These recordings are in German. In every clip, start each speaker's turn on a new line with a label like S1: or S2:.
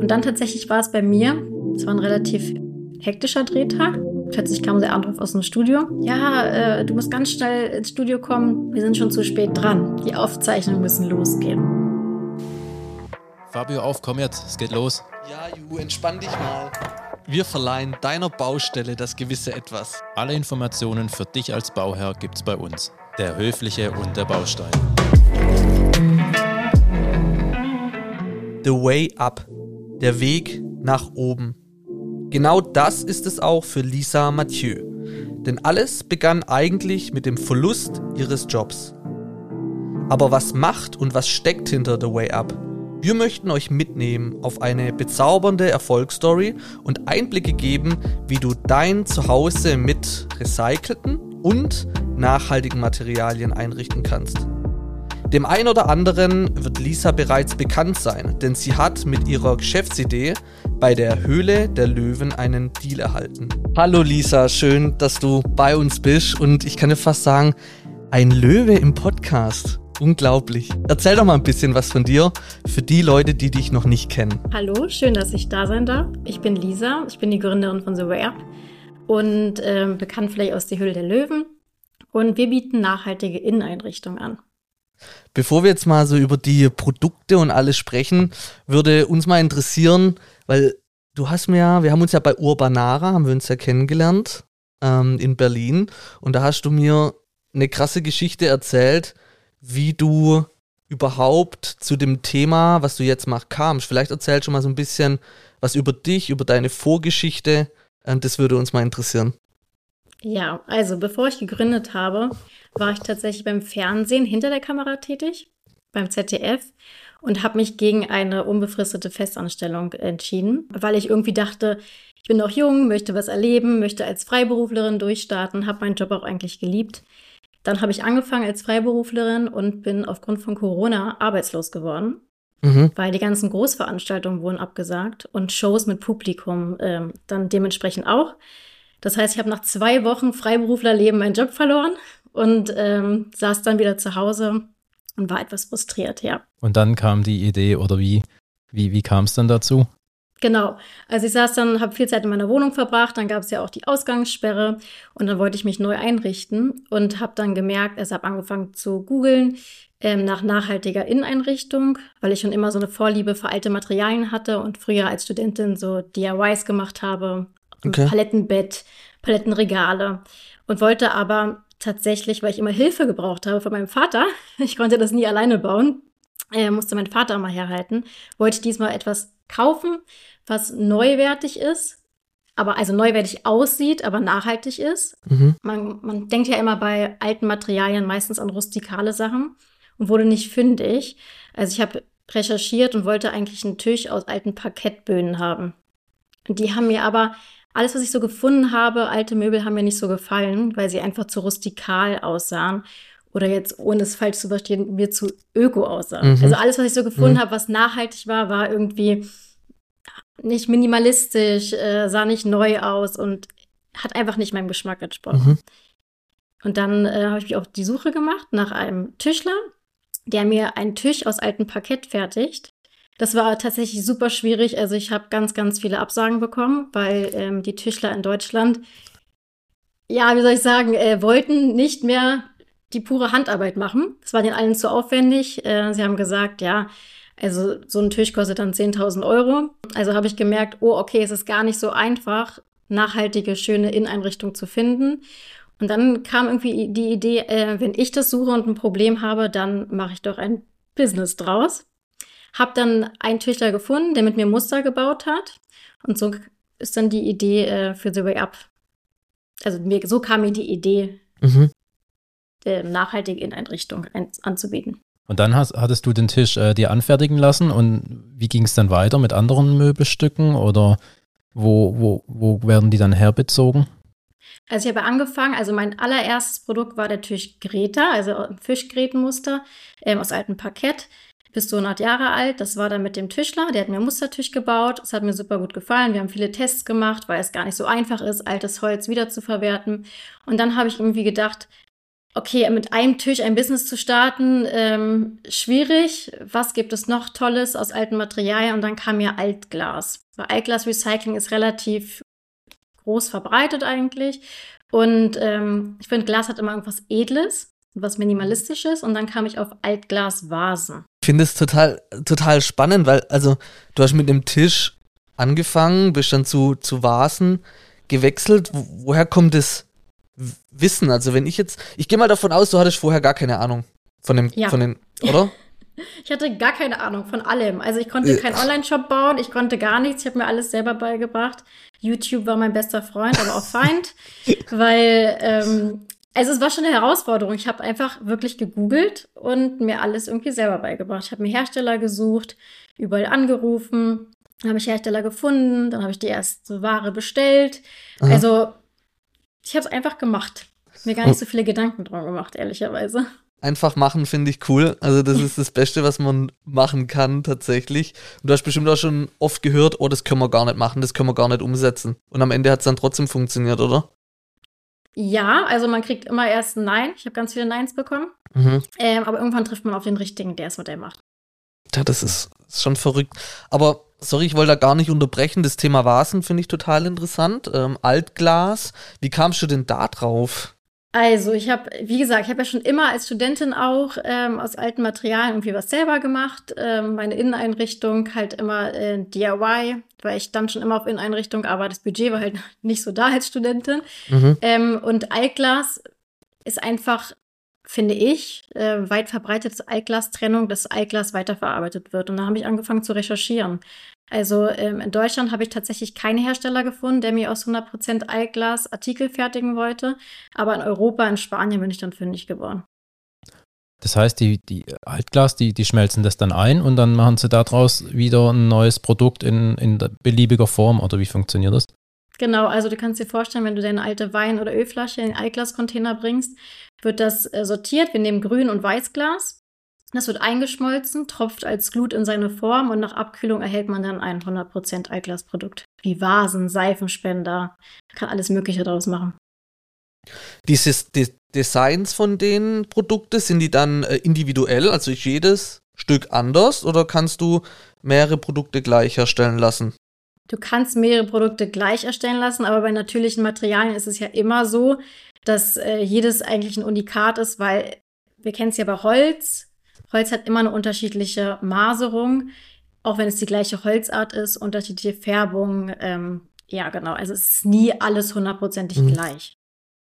S1: Und dann tatsächlich war es bei mir, es war ein relativ hektischer Drehtag. Plötzlich kam der Anruf aus dem Studio. Ja, äh, du musst ganz schnell ins Studio kommen. Wir sind schon zu spät dran. Die Aufzeichnungen müssen losgehen.
S2: Fabio, auf, komm jetzt. Es geht los.
S3: Ja, Ju, entspann dich mal. Wir verleihen deiner Baustelle das gewisse Etwas.
S2: Alle Informationen für dich als Bauherr gibt's bei uns. Der Höfliche und der Baustein.
S3: The Way Up. Der Weg nach oben. Genau das ist es auch für Lisa Mathieu. Denn alles begann eigentlich mit dem Verlust ihres Jobs. Aber was macht und was steckt hinter The Way Up? Wir möchten euch mitnehmen auf eine bezaubernde Erfolgsstory und Einblicke geben, wie du dein Zuhause mit recycelten und nachhaltigen Materialien einrichten kannst. Dem einen oder anderen wird Lisa bereits bekannt sein, denn sie hat mit ihrer Geschäftsidee bei der Höhle der Löwen einen Deal erhalten. Hallo Lisa, schön, dass du bei uns bist und ich kann dir fast sagen, ein Löwe im Podcast. Unglaublich. Erzähl doch mal ein bisschen was von dir für die Leute, die dich noch nicht kennen.
S1: Hallo, schön, dass ich da sein darf. Ich bin Lisa, ich bin die Gründerin von The Up und äh, bekannt vielleicht aus der Höhle der Löwen. Und wir bieten nachhaltige Inneneinrichtungen an.
S3: Bevor wir jetzt mal so über die Produkte und alles sprechen, würde uns mal interessieren, weil du hast mir ja, wir haben uns ja bei Urbanara, haben wir uns ja kennengelernt ähm, in Berlin und da hast du mir eine krasse Geschichte erzählt, wie du überhaupt zu dem Thema, was du jetzt machst, kamst. Vielleicht erzähl schon mal so ein bisschen was über dich, über deine Vorgeschichte. Ähm, das würde uns mal interessieren.
S1: Ja, also bevor ich gegründet habe, war ich tatsächlich beim Fernsehen hinter der Kamera tätig, beim ZDF und habe mich gegen eine unbefristete Festanstellung entschieden, weil ich irgendwie dachte, ich bin noch jung, möchte was erleben, möchte als Freiberuflerin durchstarten, habe meinen Job auch eigentlich geliebt. Dann habe ich angefangen als Freiberuflerin und bin aufgrund von Corona arbeitslos geworden, mhm. weil die ganzen Großveranstaltungen wurden abgesagt und Shows mit Publikum ähm, dann dementsprechend auch. Das heißt, ich habe nach zwei Wochen Freiberuflerleben meinen Job verloren und ähm, saß dann wieder zu Hause und war etwas frustriert, ja.
S2: Und dann kam die Idee oder wie, wie, wie kam es dann dazu?
S1: Genau. Also ich saß dann, habe viel Zeit in meiner Wohnung verbracht, dann gab es ja auch die Ausgangssperre und dann wollte ich mich neu einrichten und habe dann gemerkt, also habe angefangen zu googeln ähm, nach nachhaltiger Inneneinrichtung, weil ich schon immer so eine Vorliebe für alte Materialien hatte und früher als Studentin so DIYs gemacht habe, okay. Palettenbett, Palettenregale und wollte aber tatsächlich, weil ich immer Hilfe gebraucht habe von meinem Vater, ich konnte das nie alleine bauen, äh, musste mein Vater mal herhalten, wollte ich diesmal etwas kaufen, was neuwertig ist, aber also neuwertig aussieht, aber nachhaltig ist. Mhm. Man, man denkt ja immer bei alten Materialien meistens an rustikale Sachen und wurde nicht fündig. Also ich habe recherchiert und wollte eigentlich einen Tisch aus alten Parkettböden haben. Und die haben mir aber alles, was ich so gefunden habe, alte Möbel haben mir nicht so gefallen, weil sie einfach zu rustikal aussahen. Oder jetzt, ohne es falsch zu verstehen, mir zu öko aussahen. Mhm. Also alles, was ich so gefunden mhm. habe, was nachhaltig war, war irgendwie nicht minimalistisch, äh, sah nicht neu aus und hat einfach nicht meinem Geschmack entsprochen. Mhm. Und dann äh, habe ich mich auf die Suche gemacht nach einem Tischler, der mir einen Tisch aus altem Parkett fertigt. Das war tatsächlich super schwierig. Also ich habe ganz, ganz viele Absagen bekommen, weil ähm, die Tischler in Deutschland, ja, wie soll ich sagen, äh, wollten nicht mehr die pure Handarbeit machen. Das war den allen zu aufwendig. Äh, sie haben gesagt, ja, also so ein Tisch kostet dann 10.000 Euro. Also habe ich gemerkt, oh, okay, es ist gar nicht so einfach, nachhaltige, schöne Inneneinrichtung zu finden. Und dann kam irgendwie die Idee, äh, wenn ich das suche und ein Problem habe, dann mache ich doch ein Business draus. Hab dann einen Tischler gefunden, der mit mir Muster gebaut hat. Und so ist dann die Idee äh, für The Way Up. Also mir, so kam mir die Idee, mhm. der nachhaltige Inneneinrichtung anzubieten.
S2: Und dann hast, hattest du den Tisch äh, dir anfertigen lassen und wie ging es dann weiter mit anderen Möbelstücken oder wo, wo, wo werden die dann herbezogen?
S1: Also ich habe angefangen, also mein allererstes Produkt war der Tisch Greta, also ein Fischgrätenmuster ähm, aus altem Parkett. Bis zu 100 Jahre alt. Das war dann mit dem Tischler. Der hat mir einen Mustertisch gebaut. Das hat mir super gut gefallen. Wir haben viele Tests gemacht, weil es gar nicht so einfach ist, altes Holz wiederzuverwerten. Und dann habe ich irgendwie gedacht, okay, mit einem Tisch ein Business zu starten, ähm, schwierig. Was gibt es noch Tolles aus alten Materialien? Und dann kam ja Altglas. Weil Altglas-Recycling ist relativ groß verbreitet eigentlich. Und ähm, ich finde, Glas hat immer irgendwas Edles, was Minimalistisches. Und dann kam ich auf Altglas-Vasen.
S3: Ich finde es total, total spannend, weil, also, du hast mit dem Tisch angefangen, bist dann zu, zu Vasen gewechselt. Wo, woher kommt das Wissen? Also, wenn ich jetzt, ich gehe mal davon aus, du hattest vorher gar keine Ahnung von dem,
S1: Ja.
S3: von den, oder?
S1: Ich hatte gar keine Ahnung von allem. Also ich konnte
S3: Äh.
S1: keinen Online-Shop bauen, ich konnte gar nichts, ich habe mir alles selber beigebracht. YouTube war mein bester Freund, aber auch Feind, weil ähm, also es war schon eine Herausforderung. Ich habe einfach wirklich gegoogelt und mir alles irgendwie selber beigebracht. Ich habe mir Hersteller gesucht, überall angerufen, habe ich Hersteller gefunden, dann habe ich die erste Ware bestellt.
S3: Aha.
S1: Also ich habe es einfach gemacht. Mir gar nicht so viele Gedanken drum gemacht, ehrlicherweise.
S3: Einfach machen finde ich cool. Also das ist das Beste, was man machen kann tatsächlich. Und du hast bestimmt auch schon oft gehört, oh, das können wir gar nicht machen, das können wir gar nicht umsetzen. Und am Ende hat es dann trotzdem funktioniert, oder?
S1: Ja, also man kriegt immer erst ein Nein. Ich habe ganz viele Neins bekommen.
S3: Mhm.
S1: Ähm, aber irgendwann trifft man auf den richtigen, der das Modell macht.
S3: Ja, das ist, ist schon verrückt. Aber sorry, ich wollte da gar nicht unterbrechen. Das Thema Vasen finde ich total interessant. Ähm, Altglas. Wie kamst du denn da drauf?
S1: Also, ich habe, wie gesagt, ich habe ja schon immer als Studentin auch ähm, aus alten Materialien irgendwie was selber gemacht. Ähm, meine Inneneinrichtung halt immer äh, DIY, weil ich dann schon immer auf Inneneinrichtung, aber das Budget war halt nicht so da als Studentin.
S3: Mhm.
S1: Ähm, und Altglas ist einfach, finde ich, äh, weit verbreitete Altglas-Trennung, dass Altglas weiterverarbeitet wird. Und da habe ich angefangen zu recherchieren. Also ähm, in Deutschland habe ich tatsächlich keinen Hersteller gefunden, der mir aus 100% Altglas Artikel fertigen wollte. Aber in Europa, in Spanien bin ich dann fündig geworden.
S2: Das heißt, die, die Altglas, die, die schmelzen das dann ein und dann machen sie daraus wieder ein neues Produkt in, in beliebiger Form oder wie funktioniert das?
S1: Genau, also du kannst dir vorstellen, wenn du deine alte Wein- oder Ölflasche in den Altglascontainer bringst, wird das äh, sortiert. Wir nehmen Grün- und Weißglas. Das wird eingeschmolzen, tropft als Glut in seine Form und nach Abkühlung erhält man dann ein 100% Altglasprodukt. Wie Vasen, Seifenspender, kann alles Mögliche daraus machen.
S3: Dieses De Designs von den Produkten, sind die dann äh, individuell, also ist jedes Stück anders oder kannst du mehrere Produkte gleich herstellen lassen?
S1: Du kannst mehrere Produkte gleich erstellen lassen, aber bei natürlichen Materialien ist es ja immer so, dass äh, jedes eigentlich ein Unikat ist, weil wir kennen es ja bei Holz. Holz hat immer eine unterschiedliche Maserung, auch wenn es die gleiche Holzart ist, unterschiedliche Färbung. Ähm, ja, genau. Also es ist nie alles hundertprozentig
S3: Mhm.
S1: gleich.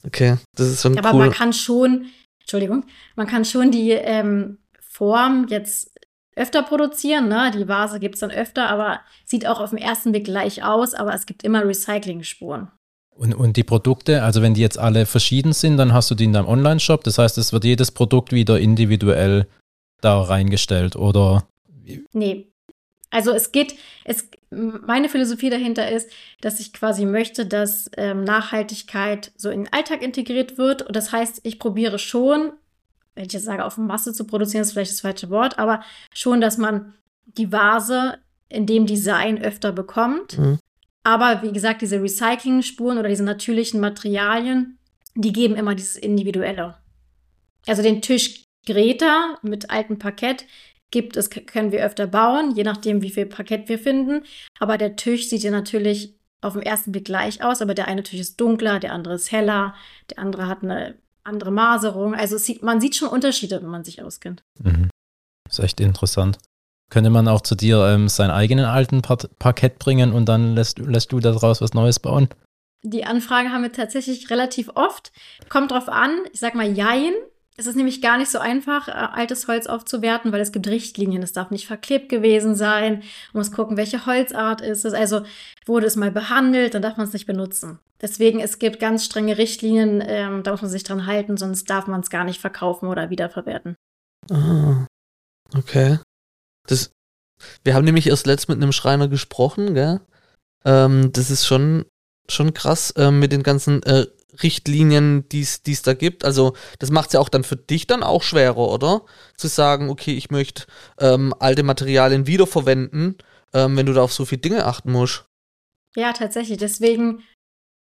S3: Okay, das ist schon
S1: Aber
S3: cool.
S1: man kann schon, Entschuldigung, man kann schon die ähm, Form jetzt öfter produzieren. Ne? Die Vase gibt es dann öfter, aber sieht auch auf den ersten Blick gleich aus, aber es gibt immer Recycling-Spuren.
S2: Und, und die Produkte, also wenn die jetzt alle verschieden sind, dann hast du die in deinem Online-Shop. Das heißt, es wird jedes Produkt wieder individuell da reingestellt oder
S1: Nee. Also es geht, es, meine Philosophie dahinter ist, dass ich quasi möchte, dass ähm, Nachhaltigkeit so in den Alltag integriert wird. Und das heißt, ich probiere schon, wenn ich jetzt sage, auf Masse zu produzieren, ist vielleicht das falsche Wort, aber schon, dass man die Vase in dem Design öfter bekommt.
S3: Mhm.
S1: Aber wie gesagt, diese Recycling-Spuren oder diese natürlichen Materialien, die geben immer dieses Individuelle. Also den Tisch Greta mit altem Parkett gibt es, können wir öfter bauen, je nachdem, wie viel Parkett wir finden. Aber der Tisch sieht ja natürlich auf den ersten Blick gleich aus, aber der eine Tisch ist dunkler, der andere ist heller, der andere hat eine andere Maserung. Also sieht, man sieht schon Unterschiede, wenn man sich auskennt.
S2: Mhm. ist echt interessant. Könnte man auch zu dir ähm, seinen eigenen alten Par Parkett bringen und dann lässt, lässt du daraus was Neues bauen?
S1: Die Anfrage haben wir tatsächlich relativ oft. Kommt drauf an, ich sag mal Jein. Es ist nämlich gar nicht so einfach, äh, altes Holz aufzuwerten, weil es gibt Richtlinien. Es darf nicht verklebt gewesen sein. Man muss gucken, welche Holzart ist es. Also wurde es mal behandelt, dann darf man es nicht benutzen. Deswegen, es gibt ganz strenge Richtlinien, ähm, da muss man sich dran halten, sonst darf man es gar nicht verkaufen oder wiederverwerten.
S3: Ah, okay. Das, wir haben nämlich erst letzt mit einem Schreiner gesprochen, gell? Ähm, das ist schon, schon krass ähm, mit den ganzen äh, Richtlinien, die es da gibt. Also das macht es ja auch dann für dich dann auch schwerer, oder? Zu sagen, okay, ich möchte ähm, alte Materialien wiederverwenden, ähm, wenn du da auf so viele Dinge achten musst.
S1: Ja, tatsächlich. Deswegen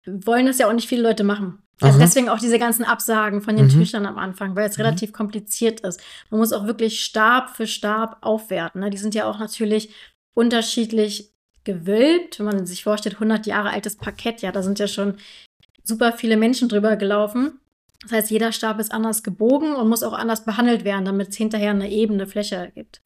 S1: wollen das ja auch nicht viele Leute machen. Also Aha. deswegen auch diese ganzen Absagen von den mhm. Tüchern am Anfang, weil es mhm. relativ kompliziert ist. Man muss auch wirklich Stab für Stab aufwerten. Ne? Die sind ja auch natürlich unterschiedlich gewölbt. Wenn man sich vorstellt, 100 Jahre altes Parkett, ja, da sind ja schon super viele Menschen drüber gelaufen. Das heißt, jeder Stab ist anders gebogen und muss auch anders behandelt werden, damit es hinterher eine ebene Fläche ergibt.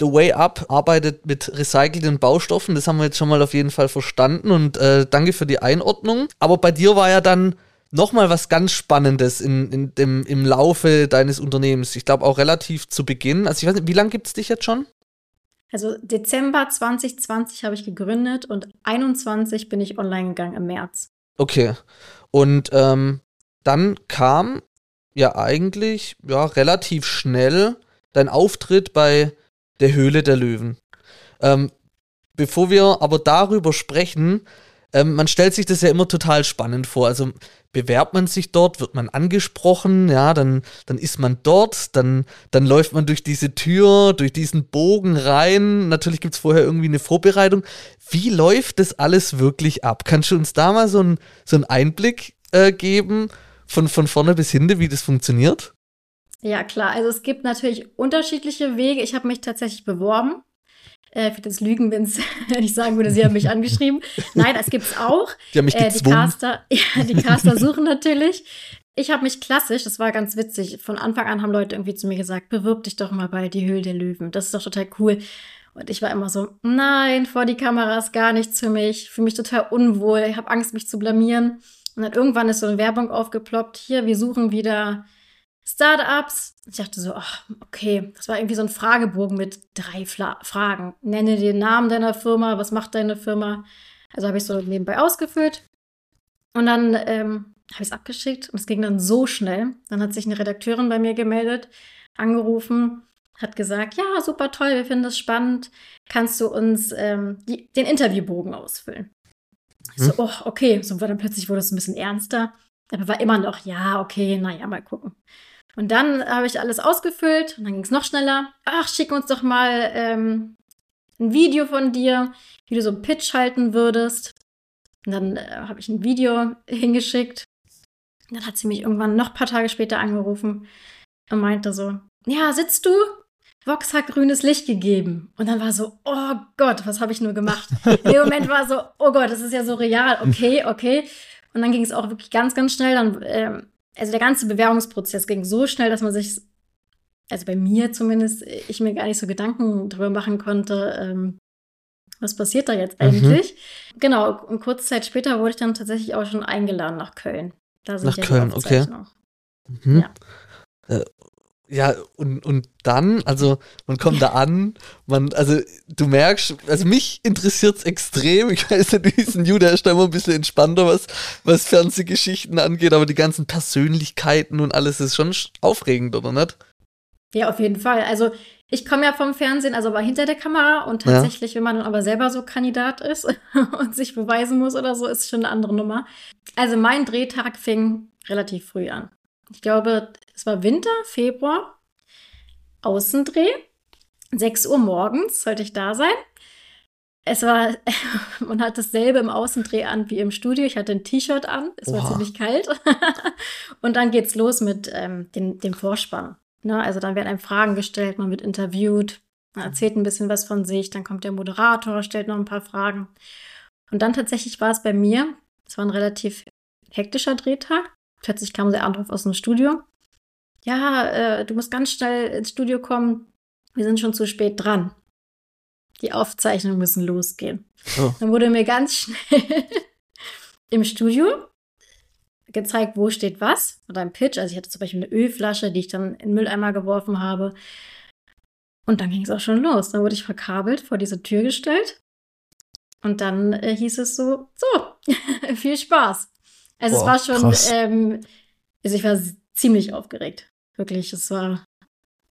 S3: The Way Up arbeitet mit recycelten Baustoffen, das haben wir jetzt schon mal auf jeden Fall verstanden und äh, danke für die Einordnung. Aber bei dir war ja dann nochmal was ganz Spannendes in, in dem, im Laufe deines Unternehmens. Ich glaube auch relativ zu Beginn. Also ich weiß nicht, wie lange gibt es dich jetzt schon?
S1: Also Dezember 2020 habe ich gegründet und 21 bin ich online gegangen im März.
S3: Okay. Und ähm, dann kam ja eigentlich ja relativ schnell dein Auftritt bei der Höhle der Löwen. Ähm, bevor wir aber darüber sprechen, ähm, man stellt sich das ja immer total spannend vor. Also bewerbt man sich dort, wird man angesprochen, ja, dann, dann ist man dort, dann, dann läuft man durch diese Tür, durch diesen Bogen rein. Natürlich gibt es vorher irgendwie eine Vorbereitung. Wie läuft das alles wirklich ab? Kannst du uns da mal so, ein, so einen Einblick äh, geben, von, von vorne bis hinten, wie das funktioniert?
S1: Ja, klar. Also es gibt natürlich unterschiedliche Wege. Ich habe mich tatsächlich beworben äh, ich würde jetzt lügen, wenn ich sagen würde, sie haben mich angeschrieben. Nein, das gibt's auch.
S3: Die haben mich äh,
S1: die Caster, ja, die Caster suchen natürlich. Ich habe mich klassisch, das war ganz witzig, von Anfang an haben Leute irgendwie zu mir gesagt, bewirb dich doch mal bei Die Höhle der Löwen. Das ist doch total cool. Und ich war immer so, nein, vor die Kamera ist gar nichts für mich. Fühle mich total unwohl. Ich habe Angst, mich zu blamieren. Und dann irgendwann ist so eine Werbung aufgeploppt. Hier, wir suchen wieder Startups. Ich dachte so, ach, okay, das war irgendwie so ein Fragebogen mit drei Fla Fragen. Nenne den Namen deiner Firma, was macht deine Firma? Also habe ich so nebenbei ausgefüllt. Und dann ähm, habe ich es abgeschickt und es ging dann so schnell. Dann hat sich eine Redakteurin bei mir gemeldet, angerufen, hat gesagt, ja, super toll, wir finden das spannend. Kannst du uns ähm, die, den Interviewbogen ausfüllen? Hm. So, oh, okay. So war dann plötzlich wurde es ein bisschen ernster. Aber war immer noch, ja, okay, naja, mal gucken. Und dann habe ich alles ausgefüllt und dann ging es noch schneller. Ach, schick uns doch mal ähm, ein Video von dir, wie du so einen Pitch halten würdest. Und dann äh, habe ich ein Video hingeschickt. Und dann hat sie mich irgendwann noch ein paar Tage später angerufen und meinte so, ja, sitzt du? Vox hat grünes Licht gegeben. Und dann war so, oh Gott, was habe ich nur gemacht? Dem Moment war so, oh Gott, das ist ja so real. Okay, okay. Und dann ging es auch wirklich ganz, ganz schnell. Dann ähm, also der ganze Bewerbungsprozess ging so schnell, dass man sich, also bei mir zumindest, ich mir gar nicht so Gedanken darüber machen konnte, ähm, was passiert da jetzt mhm. eigentlich. Mhm. Genau, und kurze Zeit später wurde ich dann tatsächlich auch schon eingeladen nach Köln.
S3: nach Köln, okay. Mhm. Ja. Äh, ja, und, und dann, also man kommt da an, man, also du merkst, also mich interessiert es extrem. Ich weiß nicht, diesen Jude ist da immer ein bisschen entspannter, was, was Fernsehgeschichten angeht, aber die ganzen Persönlichkeiten und alles ist schon aufregend, oder nicht?
S1: Ja, auf jeden Fall. Also ich komme ja vom Fernsehen, also aber hinter der Kamera und tatsächlich, ja. wenn man dann aber selber so Kandidat ist und sich beweisen muss oder so, ist schon eine andere Nummer. Also mein Drehtag fing relativ früh an. Ich glaube, es war Winter, Februar, Außendreh. 6 Uhr morgens sollte ich da sein. Es war, man hat dasselbe im Außendreh an wie im Studio. Ich hatte ein T-Shirt an, es war ziemlich kalt. und dann geht's los mit ähm, dem, dem Vorspann. Ne? Also dann werden einem Fragen gestellt, man wird interviewt, man erzählt ein bisschen was von sich, dann kommt der Moderator, stellt noch ein paar Fragen. Und dann tatsächlich war es bei mir, es war ein relativ hektischer Drehtag. Plötzlich kam der Anruf aus dem Studio. Ja, äh, du musst ganz schnell ins Studio kommen. Wir sind schon zu spät dran. Die Aufzeichnungen müssen losgehen. Oh. Dann wurde mir ganz schnell im Studio gezeigt, wo steht was oder ein Pitch. Also ich hatte zum Beispiel eine Ölflasche, die ich dann in den Mülleimer geworfen habe. Und dann ging es auch schon los. Dann wurde ich verkabelt, vor diese Tür gestellt. Und dann äh, hieß es so, so, viel Spaß. Also Boah, es war schon, ähm, also ich war ziemlich aufgeregt. Wirklich, es war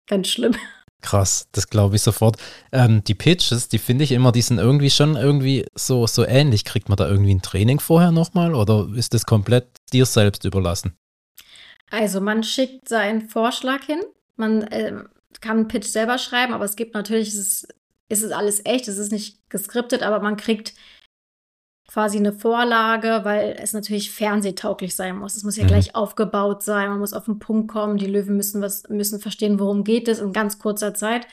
S1: ganz schlimm.
S2: Krass, das glaube ich sofort. Ähm, die Pitches, die finde ich immer, die sind irgendwie schon irgendwie so, so ähnlich. Kriegt man da irgendwie ein Training vorher nochmal oder ist das komplett dir selbst überlassen?
S1: Also man schickt seinen Vorschlag hin. Man äh, kann einen Pitch selber schreiben, aber es gibt natürlich, es ist, es ist alles echt, es ist nicht geskriptet, aber man kriegt quasi eine Vorlage, weil es natürlich fernsehtauglich sein muss. Es muss ja
S2: Mhm.
S1: gleich aufgebaut sein, man muss auf den Punkt kommen, die Löwen müssen was müssen verstehen, worum geht es in ganz kurzer Zeit.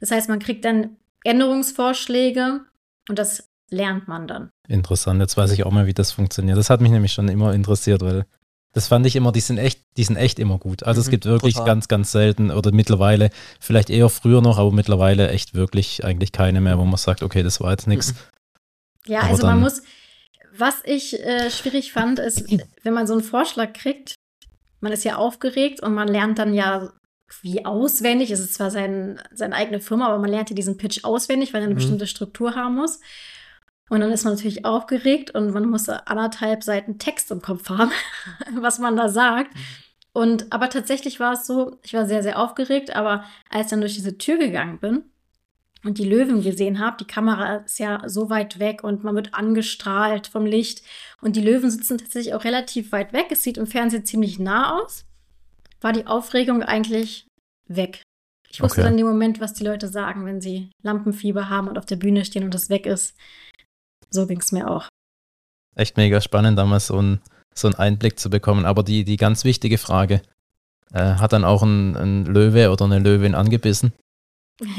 S1: Das heißt, man kriegt dann Änderungsvorschläge und das lernt man dann.
S2: Interessant, jetzt weiß ich auch mal, wie das funktioniert. Das hat mich nämlich schon immer interessiert, weil das fand ich immer, die sind echt, die sind echt immer gut. Also es
S3: Mhm,
S2: gibt wirklich
S3: total.
S2: ganz, ganz selten oder mittlerweile, vielleicht eher früher noch, aber mittlerweile echt wirklich eigentlich keine mehr, wo man sagt, okay, das war jetzt nichts.
S3: Mhm.
S1: Ja,
S2: Aber
S1: also man muss, was ich äh, schwierig fand, ist, wenn man so einen Vorschlag kriegt, man ist ja aufgeregt und man lernt dann ja wie auswendig, es ist zwar sein, seine eigene Firma, aber man lernt ja diesen Pitch auswendig, weil er eine
S3: Mhm.
S1: bestimmte Struktur haben muss. Und dann ist man natürlich aufgeregt und man muss anderthalb Seiten Text im Kopf haben, was man da sagt. Und aber tatsächlich war es so, ich war sehr, sehr aufgeregt, aber als ich dann durch diese Tür gegangen bin und die Löwen gesehen habe, die Kamera ist ja so weit weg und man wird angestrahlt vom Licht und die Löwen sitzen tatsächlich auch relativ weit weg. Es sieht im Fernsehen ziemlich nah aus. War die Aufregung eigentlich weg. Ich wusste
S2: Okay.
S1: dann in dem Moment, was die Leute sagen, wenn sie Lampenfieber haben und auf der Bühne stehen und das weg ist. So ging es mir auch.
S2: Echt mega spannend, damals so, ein, so einen Einblick zu bekommen. Aber die, die ganz wichtige Frage, äh, hat dann auch ein, ein Löwe oder eine Löwin angebissen?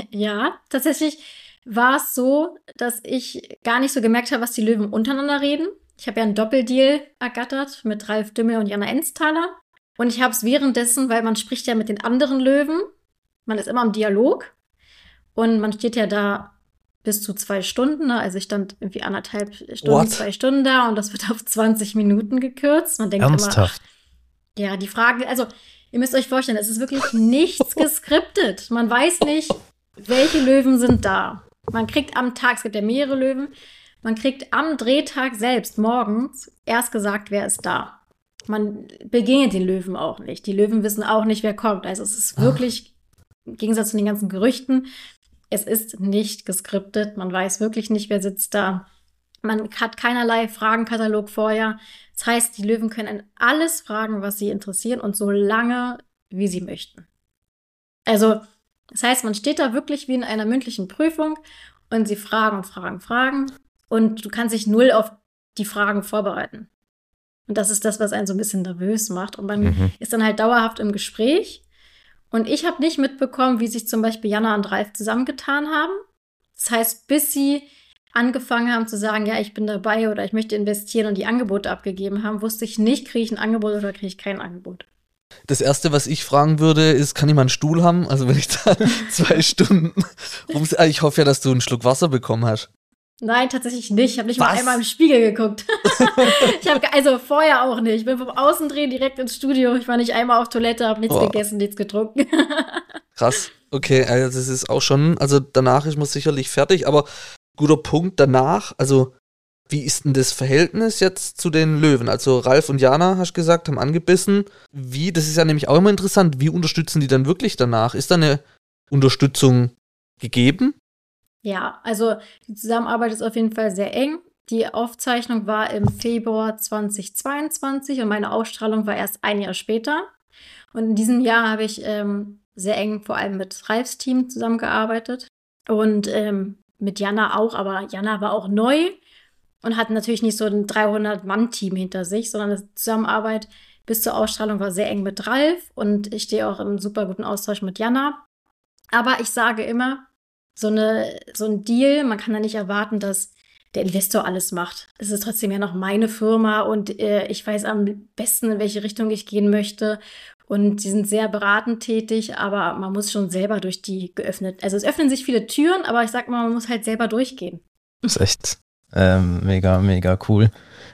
S1: Ja, tatsächlich war es so, dass ich gar nicht so gemerkt habe, was die Löwen untereinander reden. Ich habe ja einen Doppeldeal ergattert mit Ralf Dümmel und Jana Enztaler. Und ich habe es währenddessen, weil man spricht ja mit den anderen Löwen, man ist immer im Dialog und man steht ja da bis zu zwei Stunden. Ne? Also ich stand irgendwie anderthalb Stunden,
S3: What?
S1: zwei Stunden da und das wird auf 20 Minuten gekürzt. Man denkt immer,
S2: Ernsthaft?
S1: ja, die Fragen, also ihr müsst euch vorstellen, es ist wirklich nichts geskriptet. Man weiß nicht, welche Löwen sind da. Man kriegt am Tag, es gibt ja mehrere Löwen, man kriegt am Drehtag selbst morgens erst gesagt, wer ist da. Man begegnet den Löwen auch nicht. Die Löwen wissen auch nicht, wer kommt. Also es ist wirklich, im Gegensatz zu den ganzen Gerüchten, es ist nicht geskriptet. Man weiß wirklich nicht, wer sitzt da. Man hat keinerlei Fragenkatalog vorher. Das heißt, die Löwen können an alles fragen, was sie interessieren und so lange, wie sie möchten. Also, das heißt, man steht da wirklich wie in einer mündlichen Prüfung und sie fragen und fragen, fragen und du kannst dich null auf die Fragen vorbereiten. Und das ist das, was einen so ein bisschen nervös macht. Und man
S2: Mhm.
S1: ist dann halt dauerhaft im Gespräch. Und ich habe nicht mitbekommen, wie sich zum Beispiel Jana und Ralf zusammengetan haben. Das heißt, bis sie angefangen haben zu sagen, ja, ich bin dabei oder ich möchte investieren und die Angebote abgegeben haben, wusste ich nicht, kriege ich ein Angebot oder kriege ich kein Angebot.
S3: Das erste, was ich fragen würde, ist, kann ich mal einen Stuhl haben? Also wenn ich da zwei Stunden. Ah, Ich hoffe ja, dass du einen Schluck Wasser bekommen hast.
S1: Nein, tatsächlich nicht. Ich habe nicht mal
S3: Was?
S1: einmal im Spiegel geguckt. ich habe also vorher auch nicht. Ich bin vom Außendrehen direkt ins Studio. Ich war nicht einmal auf Toilette, habe nichts
S3: Boah.
S1: gegessen, nichts getrunken.
S3: Krass. Okay, also das ist auch schon, also danach ist man sicherlich fertig, aber guter Punkt danach, also wie ist denn das Verhältnis jetzt zu den Löwen? Also Ralf und Jana, hast du gesagt, haben angebissen. Wie, das ist ja nämlich auch immer interessant, wie unterstützen die dann wirklich danach? Ist da eine Unterstützung gegeben?
S1: Ja, also die Zusammenarbeit ist auf jeden Fall sehr eng. Die Aufzeichnung war im Februar 2022 und meine Ausstrahlung war erst ein Jahr später. Und in diesem Jahr habe ich ähm, sehr eng vor allem mit Ralfs Team zusammengearbeitet und ähm, mit Jana auch, aber Jana war auch neu und hat natürlich nicht so ein 300-Mann-Team hinter sich, sondern die Zusammenarbeit bis zur Ausstrahlung war sehr eng mit Ralf und ich stehe auch im super guten Austausch mit Jana. Aber ich sage immer, so, eine, so ein Deal, man kann da nicht erwarten, dass der Investor alles macht. Es ist trotzdem ja noch meine Firma und äh, ich weiß am besten, in welche Richtung ich gehen möchte. Und sie sind sehr beratend tätig, aber man muss schon selber durch die geöffnet. Also es öffnen sich viele Türen, aber ich sag mal, man muss halt selber durchgehen.
S2: Das ist echt ähm, mega, mega cool.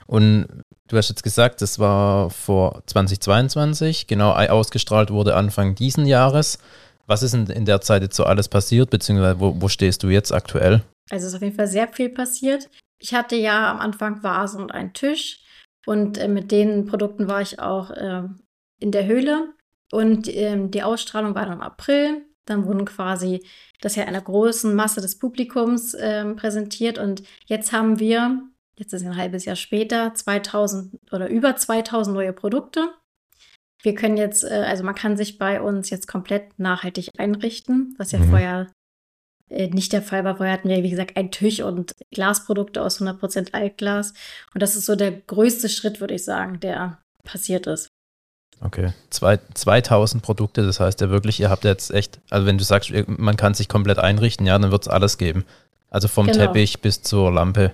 S2: Und du hast jetzt gesagt, das war vor 2022, genau ausgestrahlt wurde Anfang diesen Jahres. Was ist in, in der Zeit jetzt so alles passiert, beziehungsweise wo, wo stehst du jetzt aktuell?
S1: Also es ist auf jeden Fall sehr viel passiert. Ich hatte ja am Anfang Vasen und einen Tisch und äh, mit den Produkten war ich auch äh, in der Höhle und ähm, die Ausstrahlung war dann im April. Dann wurden quasi das ja einer großen Masse des Publikums ähm, präsentiert und jetzt haben wir, jetzt ist ein halbes Jahr später, 2000 oder über 2000 neue Produkte. Wir können jetzt, äh, also man kann sich bei uns jetzt komplett nachhaltig einrichten, was ja
S2: Mhm.
S1: vorher äh, nicht der Fall war. Vorher hatten wir, wie gesagt, ein Tisch und Glasprodukte aus 100% Altglas. Und das ist so der größte Schritt, würde ich sagen, der passiert ist.
S2: Okay, Zwei, 2000 Produkte, das heißt ja wirklich, ihr habt jetzt echt, also wenn du sagst, man kann sich komplett einrichten, ja, dann wird es alles geben. Also vom genau. Teppich bis zur Lampe.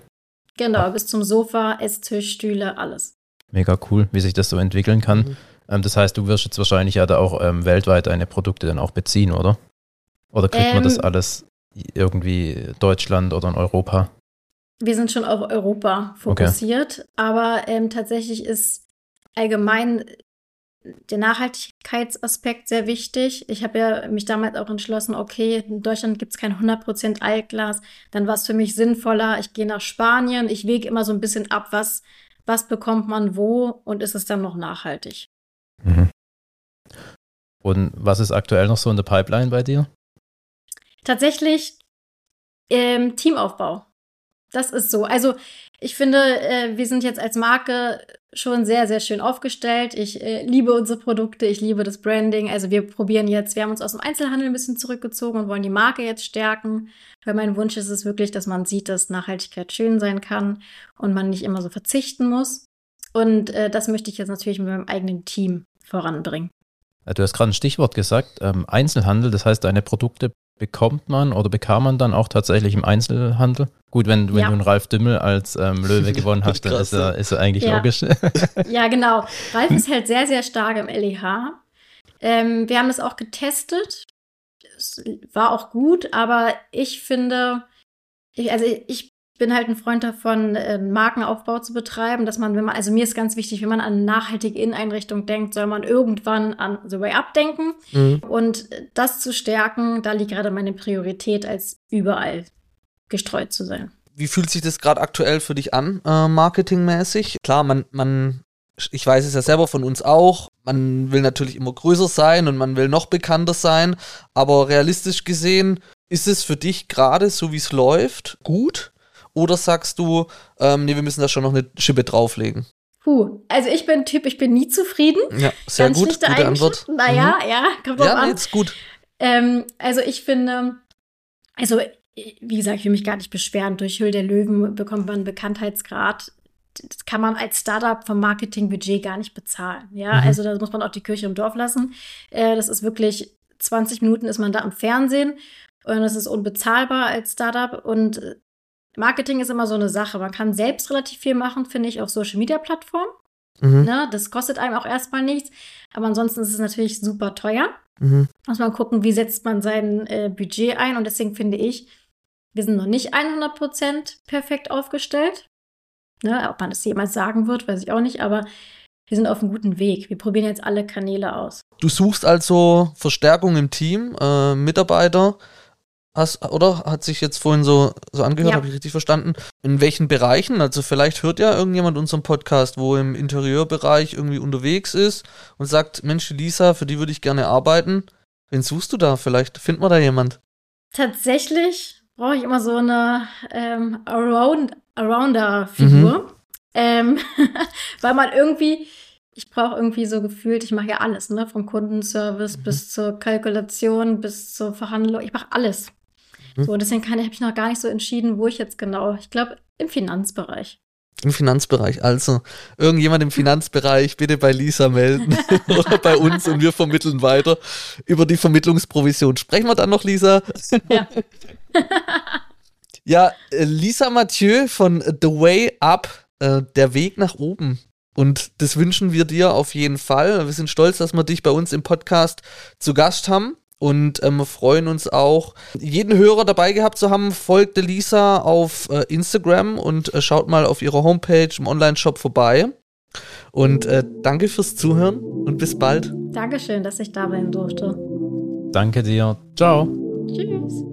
S1: Genau, ja. bis zum Sofa, Esstisch, Stühle, alles.
S2: Mega cool, wie sich das so entwickeln kann. Mhm. Ähm, das heißt, du wirst jetzt wahrscheinlich ja da auch ähm, weltweit deine Produkte dann auch beziehen, oder? Oder kriegt ähm, man das ähm. alles irgendwie Deutschland oder in Europa?
S1: Wir sind schon auf Europa fokussiert, okay. aber ähm, tatsächlich ist allgemein der Nachhaltigkeitsaspekt sehr wichtig. Ich habe ja mich damals auch entschlossen, okay, in Deutschland gibt es kein 100% Altglas. Dann war es für mich sinnvoller, ich gehe nach Spanien, ich wege immer so ein bisschen ab, was, was bekommt man wo und ist es dann noch nachhaltig. Mhm.
S2: Und was ist aktuell noch so in der Pipeline bei dir?
S1: Tatsächlich ähm, Teamaufbau. Das ist so. Also ich finde, äh, wir sind jetzt als Marke schon sehr, sehr schön aufgestellt. Ich äh, liebe unsere Produkte, ich liebe das Branding. Also wir probieren jetzt, wir haben uns aus dem Einzelhandel ein bisschen zurückgezogen und wollen die Marke jetzt stärken. Weil mein Wunsch ist es wirklich, dass man sieht, dass Nachhaltigkeit schön sein kann und man nicht immer so verzichten muss. Und äh, das möchte ich jetzt natürlich mit meinem eigenen Team voranbringen.
S2: Du hast gerade ein Stichwort gesagt, ähm, Einzelhandel, das heißt, deine Produkte bekommt man oder bekam man dann auch tatsächlich im Einzelhandel? Gut, wenn, wenn ja. du einen Ralf Dümmel als ähm, Löwe gewonnen hast, dann ist er, ist er eigentlich ja. logisch.
S1: ja, genau. Ralf ist halt sehr, sehr stark im LEH. Ähm, wir haben es auch getestet. Es war auch gut, aber ich finde, ich, also ich bin halt ein Freund davon, äh, Markenaufbau zu betreiben, dass man, wenn man, also mir ist ganz wichtig, wenn man an nachhaltige Inneneinrichtung denkt, soll man irgendwann an The Way Up denken. Mhm. Und das zu stärken, da liegt gerade meine Priorität, als überall gestreut zu sein.
S3: Wie fühlt sich das gerade aktuell für dich an, äh, marketingmäßig? Klar, man, man, ich weiß es ja selber von uns auch, man will natürlich immer größer sein und man will noch bekannter sein, aber realistisch gesehen, ist es für dich gerade, so wie es läuft, gut? Oder sagst du, ähm, nee, wir müssen da schon noch eine Schippe drauflegen?
S1: Puh, also ich bin Typ, ich bin nie zufrieden.
S3: Ja, sehr Ganz gut, gute Antwort.
S1: Naja, mhm. ja, kommt drauf ja, an.
S3: jetzt gut.
S1: Ähm, also ich finde, also wie gesagt, ich will mich gar nicht beschweren. Durch Hüll der Löwen bekommt man einen Bekanntheitsgrad. Das kann man als Startup vom Marketingbudget gar nicht bezahlen. Ja, mhm. also da muss man auch die Kirche im Dorf lassen. Äh, das ist wirklich 20 Minuten ist man da am Fernsehen und das ist unbezahlbar als Startup und Marketing ist immer so eine Sache. Man kann selbst relativ viel machen, finde ich, auf Social Media Plattformen. Mhm. Ne, das kostet einem auch erstmal nichts. Aber ansonsten ist es natürlich super teuer. Mhm. Muss man gucken, wie setzt man sein äh, Budget ein. Und deswegen finde ich, wir sind noch nicht 100% perfekt aufgestellt. Ne, ob man das jemals sagen wird, weiß ich auch nicht. Aber wir sind auf einem guten Weg. Wir probieren jetzt alle Kanäle aus.
S3: Du suchst also Verstärkung im Team, äh, Mitarbeiter. Hast, oder? Hat sich jetzt vorhin so, so angehört, ja. habe ich richtig verstanden? In welchen Bereichen? Also vielleicht hört ja irgendjemand unseren Podcast, wo im Interieurbereich irgendwie unterwegs ist und sagt, Mensch, Lisa, für die würde ich gerne arbeiten. Wen suchst du da? Vielleicht findet man da jemand.
S1: Tatsächlich brauche ich immer so eine ähm, Around, Arounder-Figur. Mhm. Ähm, weil man irgendwie, ich brauche irgendwie so gefühlt, ich mache ja alles, ne? Vom Kundenservice mhm. bis zur Kalkulation, bis zur Verhandlung. Ich mache alles. Hm? So, deswegen habe ich noch gar nicht so entschieden, wo ich jetzt genau. Ich glaube, im Finanzbereich.
S3: Im Finanzbereich. Also, irgendjemand im Finanzbereich bitte bei Lisa melden oder bei uns und wir vermitteln weiter über die Vermittlungsprovision. Sprechen wir dann noch, Lisa? Ja. ja, äh, Lisa Mathieu von The Way Up, äh, der Weg nach oben. Und das wünschen wir dir auf jeden Fall. Wir sind stolz, dass wir dich bei uns im Podcast zu Gast haben und ähm, freuen uns auch, jeden Hörer dabei gehabt zu haben. Folgt Lisa auf äh, Instagram und äh, schaut mal auf ihrer Homepage im Online-Shop vorbei. Und äh, danke fürs Zuhören und bis bald.
S1: Dankeschön, dass ich da sein durfte.
S2: Danke dir. Ciao.
S1: Tschüss.